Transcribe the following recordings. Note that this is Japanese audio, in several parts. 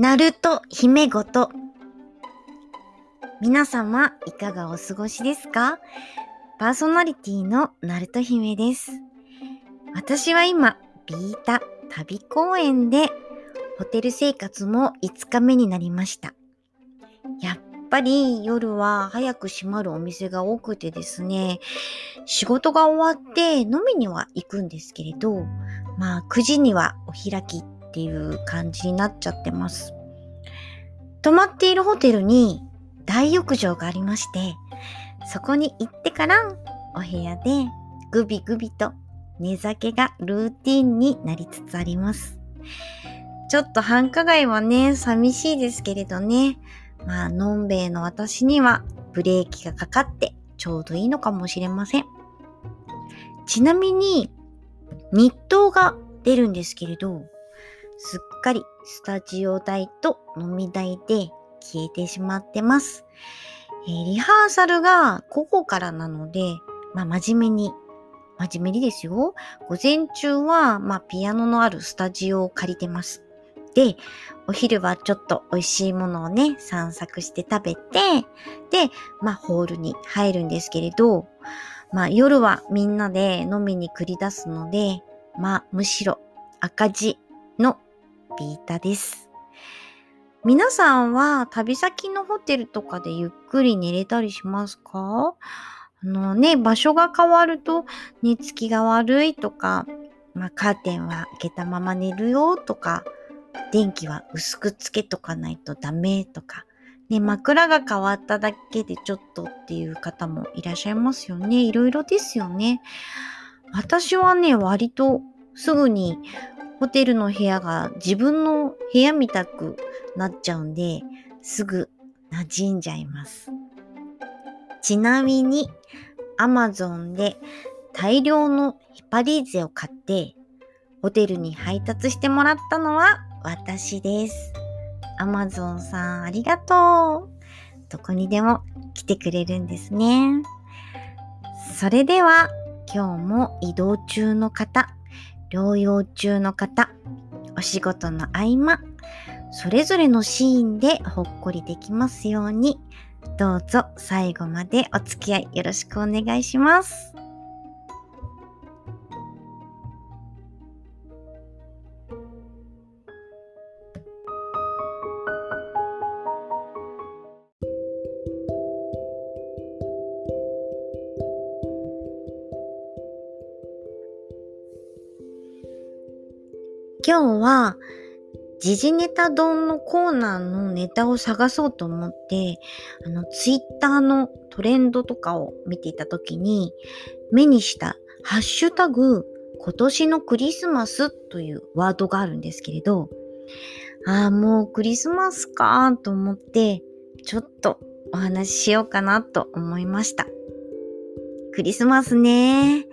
ナルト姫ごと。皆様、いかがお過ごしですか？パーソナリティのナルト姫です。私は今、ビータ旅公園で、ホテル生活も5日目になりました。やっぱり夜は早く閉まるお店が多くてですね、仕事が終わって飲みには行くんですけれど、まあ9時にはお開きっていう感じになっちゃってます。泊まっているホテルに大浴場がありまして、そこに行ってからお部屋でグビグビと寝酒がルーティンになりつつあります。ちょっと繁華街はね、寂しいですけれどね。まあ、のんべえの私にはブレーキがかかってちょうどいいのかもしれません。ちなみに、日当が出るんですけれど、すっかりスタジオ代と飲み代で消えてしまってます。えーリハーサルが午後からなので、まあ真面目に、真面目にですよ。午前中は、まあピアノのあるスタジオを借りてます。で、お昼はちょっと美味しいものをね、散策して食べて、で、まあホールに入るんですけれど、まあ夜はみんなで飲みに繰り出すので、まあむしろ赤字のビータです。皆さんは旅先のホテルとかでゆっくり寝れたりしますか？あのね、場所が変わると寝つきが悪いとか、まあ、カーテンは開けたまま寝るよとか、電気は薄くつけとかないとダメとか、ね、枕が変わっただけでちょっとっていう方もいらっしゃいますよね。いろいろですよね。私はね、割とすぐにホテルの部屋が自分の部屋みたくなっちゃうんで、すぐ馴染んじゃいます。ちなみに、アマゾンで大量のヘパリーゼを買って、ホテルに配達してもらったのは私です。アマゾンさんありがとう。どこにでも来てくれるんですね。それでは今日も移動中の方、療養中の方、お仕事の合間、それぞれのシーンでほっこりできますように、どうぞ最後までお付き合いよろしくお願いします。今日は時事ネタ丼のコーナーのネタを探そうと思って、あの、ツイッターのトレンドとかを見ていたときに、目にしたハッシュタグ、今年のクリスマスというワードがあるんですけれど、ああ、もうクリスマスかと思って、ちょっとお話ししようかなと思いました。クリスマスね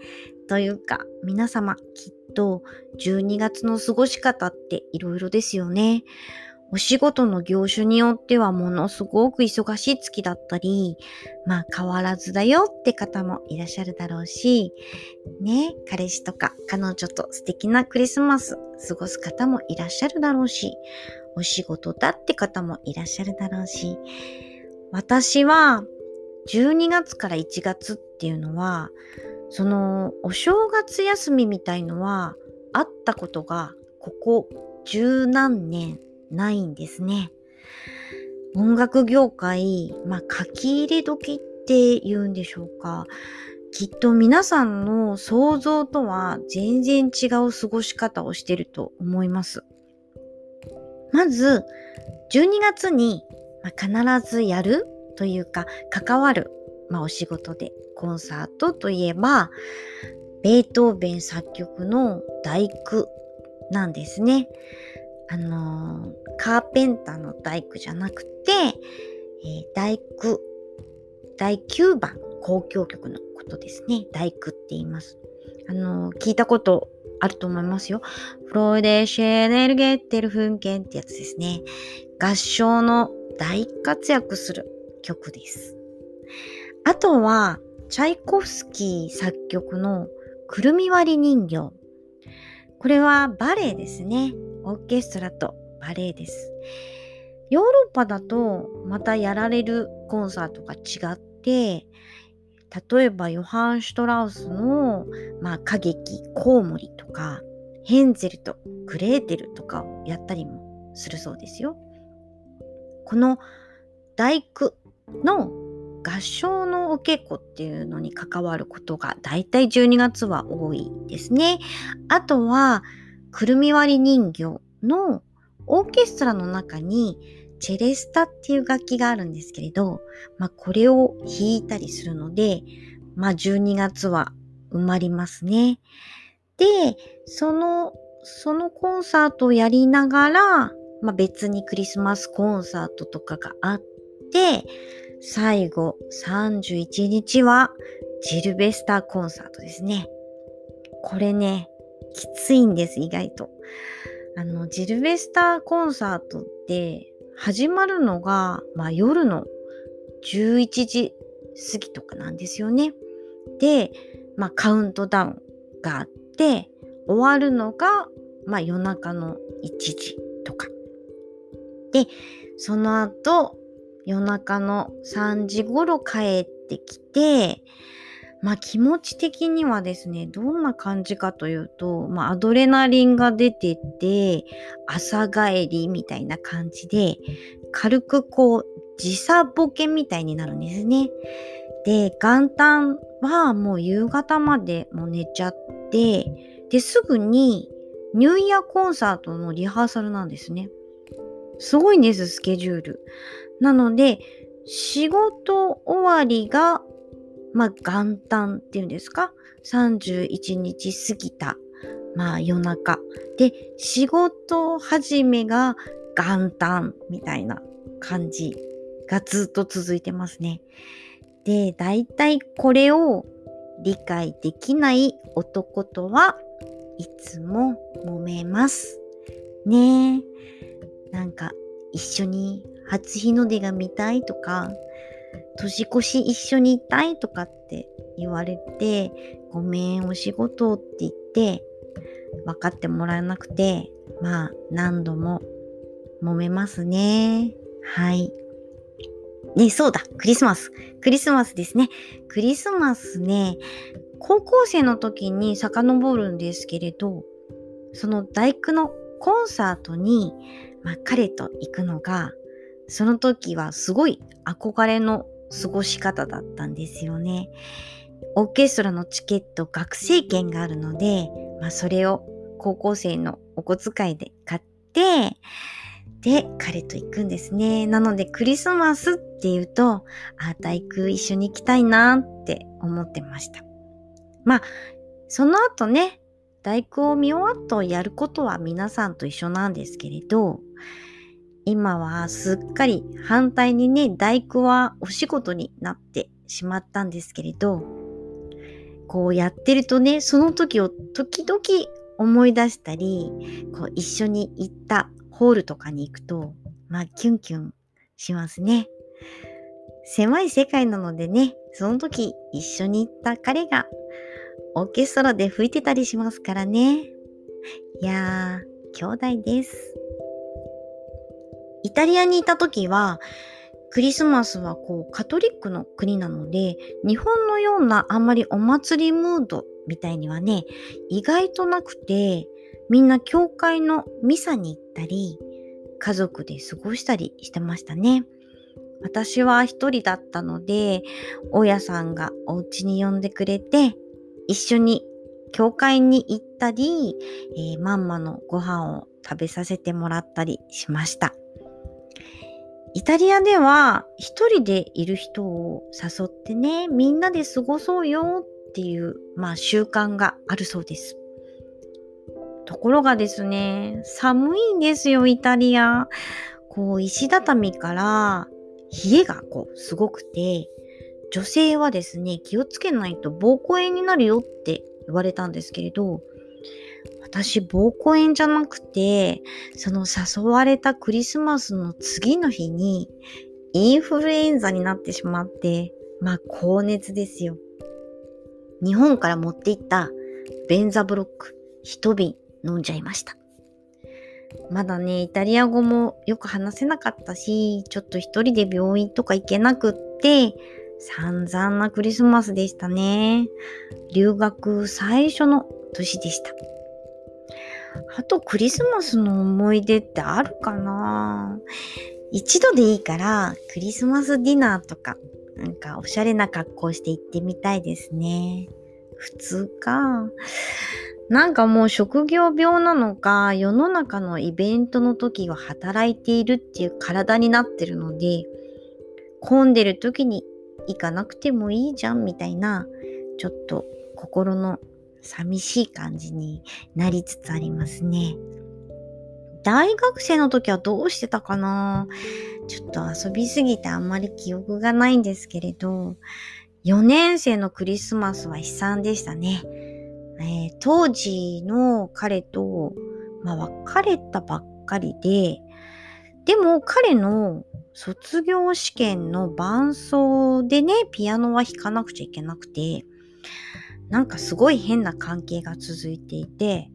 というか、皆様きっと12月の過ごし方っていろいろですよね。お仕事の業種によってはものすごく忙しい月だったり、まあ変わらずだよって方もいらっしゃるだろうし、ね、彼氏とか彼女と素敵なクリスマス過ごす方もいらっしゃるだろうし、お仕事だって方もいらっしゃるだろうし、私は12月から1月っていうのは、そのお正月休みみたいのはあったことがここ十何年ないんですね。音楽業界、まあ書き入れ時って言うんでしょうか。きっと皆さんの想像とは全然違う過ごし方をしてると思います。まず、12月に、必ずやるというか関わる、まあ、お仕事でコンサートといえば、ベートーベン作曲の大工なんですね。あのーカーペンターの大工じゃなくて、えー大工、第9番交響曲のことですね。大工って言います。あのー聞いたことあると思いますよ。フロイデシェネルゲッテルフンケンってやつですね。合唱の大活躍する曲です。あとは、チャイコフスキー作曲のくるみ割り人形。これはバレエですね。オーケストラとバレエです。ヨーロッパだとまたやられるコンサートが違って例えばヨハン・シュトラウスの、まあ、歌劇「コウモリ」とかヘンゼルとグレーテルとかをやったりもするそうですよ。この大工の合唱のお稽古っていうのに関わることがだいたい12月は多いですね。あとはくるみ割り人形のオーケストラの中にチェレスタっていう楽器があるんですけれど、まあ、これを弾いたりするので、まあ、12月は埋まりますね。で、その、そのコンサートをやりながら、まあ、別にクリスマスコンサートとかがあって、最後31日はジルベスターコンサートですね。これね、きついんです、意外と。あの、ジルベスターコンサートって始まるのが、まあ、夜の11時過ぎとかなんですよね。で、まあ、カウントダウンがあって、終わるのが、まあ、夜中の1時とか。で、その後、夜中の3時頃帰ってきて、まあ気持ち的にはですね、どんな感じかというと、まあアドレナリンが出てて、朝帰りみたいな感じで、軽くこう時差ボケみたいになるんですね。で、元旦はもう夕方までも寝ちゃって、で、すぐにニューイヤーコンサートのリハーサルなんですね。すごいんです、スケジュール。なので、仕事終わりがまあ、元旦っていうんですか ?31 日過ぎた、まあ、夜中。で、仕事始めが元旦みたいな感じがずっと続いてますね。で、だいたいこれを理解できない男とはいつも揉めます。ねえ。なんか一緒に初日の出が見たいとか、年越し一緒にいたいとかって言われて、ごめん、お仕事って言って、分かってもらえなくて、まあ、何度も揉めますね。はい。ね、そうだ、クリスマス。クリスマスですね。クリスマスね、高校生の時に遡るんですけれど、その大工のコンサートに、まあ、彼と行くのがその時はすごい憧れの過ごし方だったんですよね。オーケストラのチケット学生券があるので、まあ、それを高校生のお小遣いで買って、で、彼と行くんですね。なので、クリスマスっていうと、あ、大工一緒に行きたいなって思ってました。まあ、その後ね、大工を見終わっとやることは皆さんと一緒なんですけれど、今はすっかり反対にね、大工はお仕事になってしまったんですけれど、こうやってるとね、その時を時々思い出したり、こう一緒に行ったホールとかに行くと、まあキュンキュンしますね。狭い世界なのでね、その時一緒に行った彼がオーケストラで吹いてたりしますからね。いやー、兄弟です。イタリアにいた時は、クリスマスはこうカトリックの国なので、日本のようなあんまりお祭りムードみたいにはね、意外となくて、みんな教会のミサに行ったり、家族で過ごしたりしてましたね。私は一人だったので、大家さんがお家に呼んでくれて、一緒に教会に行ったり、えー、マンマのご飯を食べさせてもらったりしました。イタリアでは一人でいる人を誘ってね、みんなで過ごそうよっていう、まあ習慣があるそうです。ところがですね、寒いんですよ、イタリア。こう、石畳から冷えがこう、すごくて、女性はですね、気をつけないと膀胱炎になるよって言われたんですけれど、私、膀胱炎じゃなくて、その誘われたクリスマスの次の日に、インフルエンザになってしまって、まあ、高熱ですよ。日本から持っていったベンザブロック、一瓶飲んじゃいました。まだね、イタリア語もよく話せなかったし、ちょっと一人で病院とか行けなくって、散々なクリスマスでしたね。留学最初の年でした。あとクリスマスの思い出ってあるかな？一度でいいからクリスマスディナーとかなんかおしゃれな格好して行ってみたいですね。普通か。なんかもう職業病なのか世の中のイベントの時は働いているっていう体になってるので混んでる時に行かなくてもいいじゃんみたいなちょっと心の寂しい感じになりつつありますね。大学生の時はどうしてたかな？ちょっと遊びすぎてあんまり記憶がないんですけれど、4年生のクリスマスは悲惨でしたね。えー、当時の彼と、まあ、別れたばっかりで、でも彼の卒業試験の伴奏でね、ピアノは弾かなくちゃいけなくて、なんかすごい変な関係が続いていて、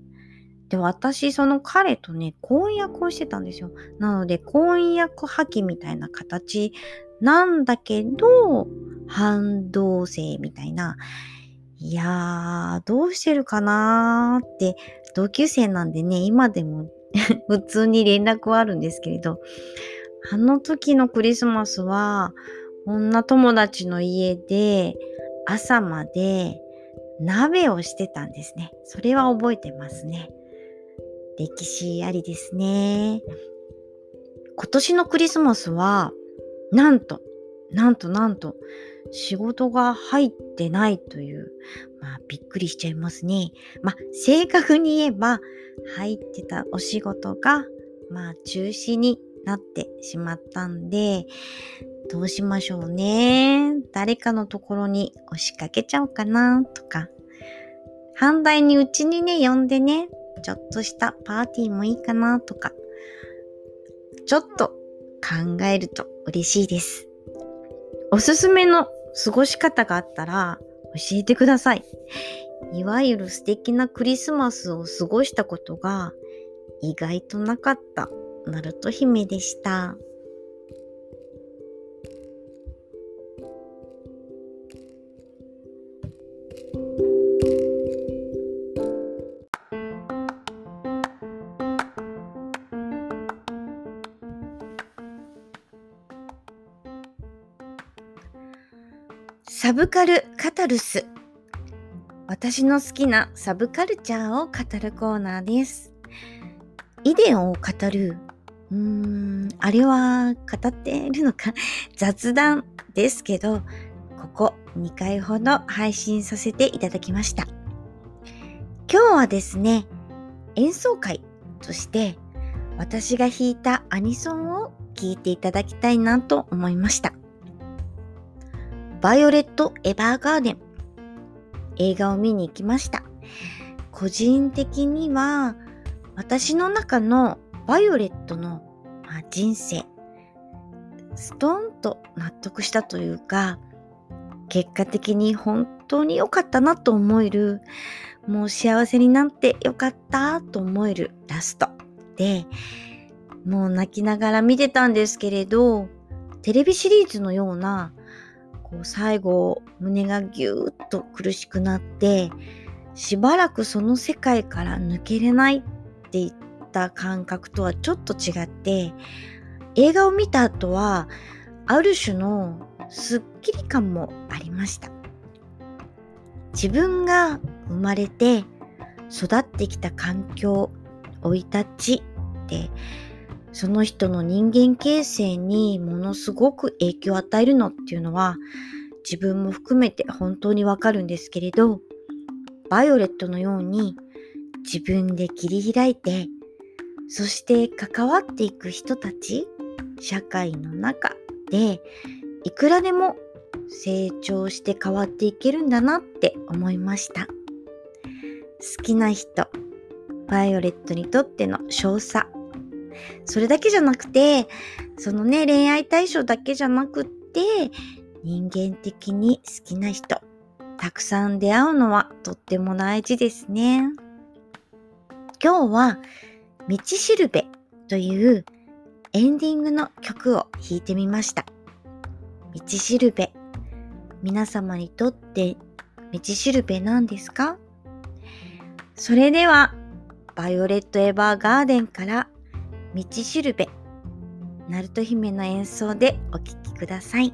で、私、その彼とね、婚約をしてたんですよ。なので、婚約破棄みたいな形なんだけど、半同棲みたいな。いやー、どうしてるかなーって、同級生なんでね、今でも 普通に連絡はあるんですけれど、あの時のクリスマスは、女友達の家で朝まで鍋をしてたんですね。それは覚えてますね。歴史ありですね。今年のクリスマスは、なんと、なんとなんと、仕事が入ってないという、まあびっくりしちゃいますね。まあ正確に言えば、入ってたお仕事が、まあ中止になってしまったんで、どうしましょうね。誰かのところに押しかけちゃおうかなとか。反対にうちにね、呼んでね、ちょっとしたパーティーもいいかなとか。ちょっと考えると嬉しいです。おすすめの過ごし方があったら教えてください。いわゆる素敵なクリスマスを過ごしたことが意外となかったナルト姫でした。サブカルカタルス。私の好きなサブカルチャーを語るコーナーです。イデオを語る。うーんあれは語っているのか？雑談ですけどここ2回ほど配信させていただきました。今日はですね演奏会として私が弾いたアニソンを聴いていただきたいなと思いました。バイオレット・エヴァーガーデン映画を見に行きました。個人的には私の中のバイオレットの、まあ、人生ストンと納得したというか結果的に本当に良かったなと思えるもう幸せになって良かったと思えるラストでもう泣きながら見てたんですけれどテレビシリーズのようなこう最後胸がぎゅーっと苦しくなってしばらくその世界から抜けれないっていった感覚とはちょっと違って映画を見た後はある種のすっきり感もありました。自分が生まれて育ってきた環境生い立ちってその人の人間形成にものすごく影響を与えるのっていうのは自分も含めて本当にわかるんですけれどバイオレットのように自分で切り開いてそして関わっていく人たち社会の中でいくらでも成長して変わっていけるんだなって思いました。好きな人バイオレットにとっての少佐。それだけじゃなくて、そのね、恋愛対象だけじゃなくって、人間的に好きな人、たくさん出会うのはとっても大事ですね。今日は道しるべというエンディングの曲を弾いてみました。道しるべ。皆様にとって道しるべなんですか？それでは、バイオレットエヴァーガーデンから道しるべ、ナルト姫の演奏でお聴きください。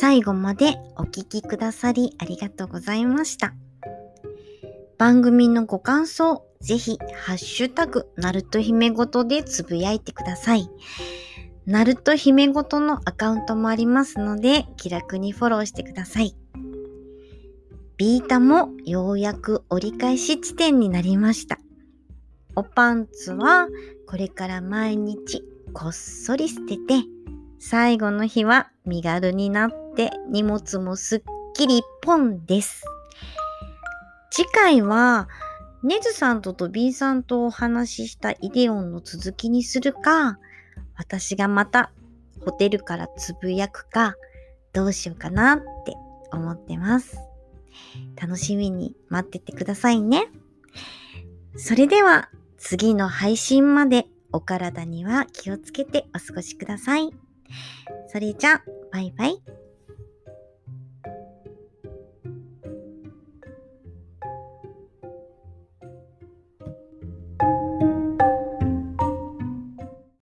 最後までお聴きくださりありがとうございました。番組のご感想、ぜひ、ハッシュタグ、ナルト姫ごとでつぶやいてください。ナルト姫ごとのアカウントもありますので、気楽にフォローしてください。ビータもようやく折り返し地点になりました。おパンツはこれから毎日こっそり捨てて、最後の日は身軽になって荷物もすっきりポンです。次回は、ネズさんととビーさんとお話ししたイデオンの続きにするか、私がまたホテルからつぶやくか、どうしようかなって思ってます。楽しみに待っててくださいね。それでは次の配信までお体には気をつけてお過ごしください。それじゃ、バイバイ。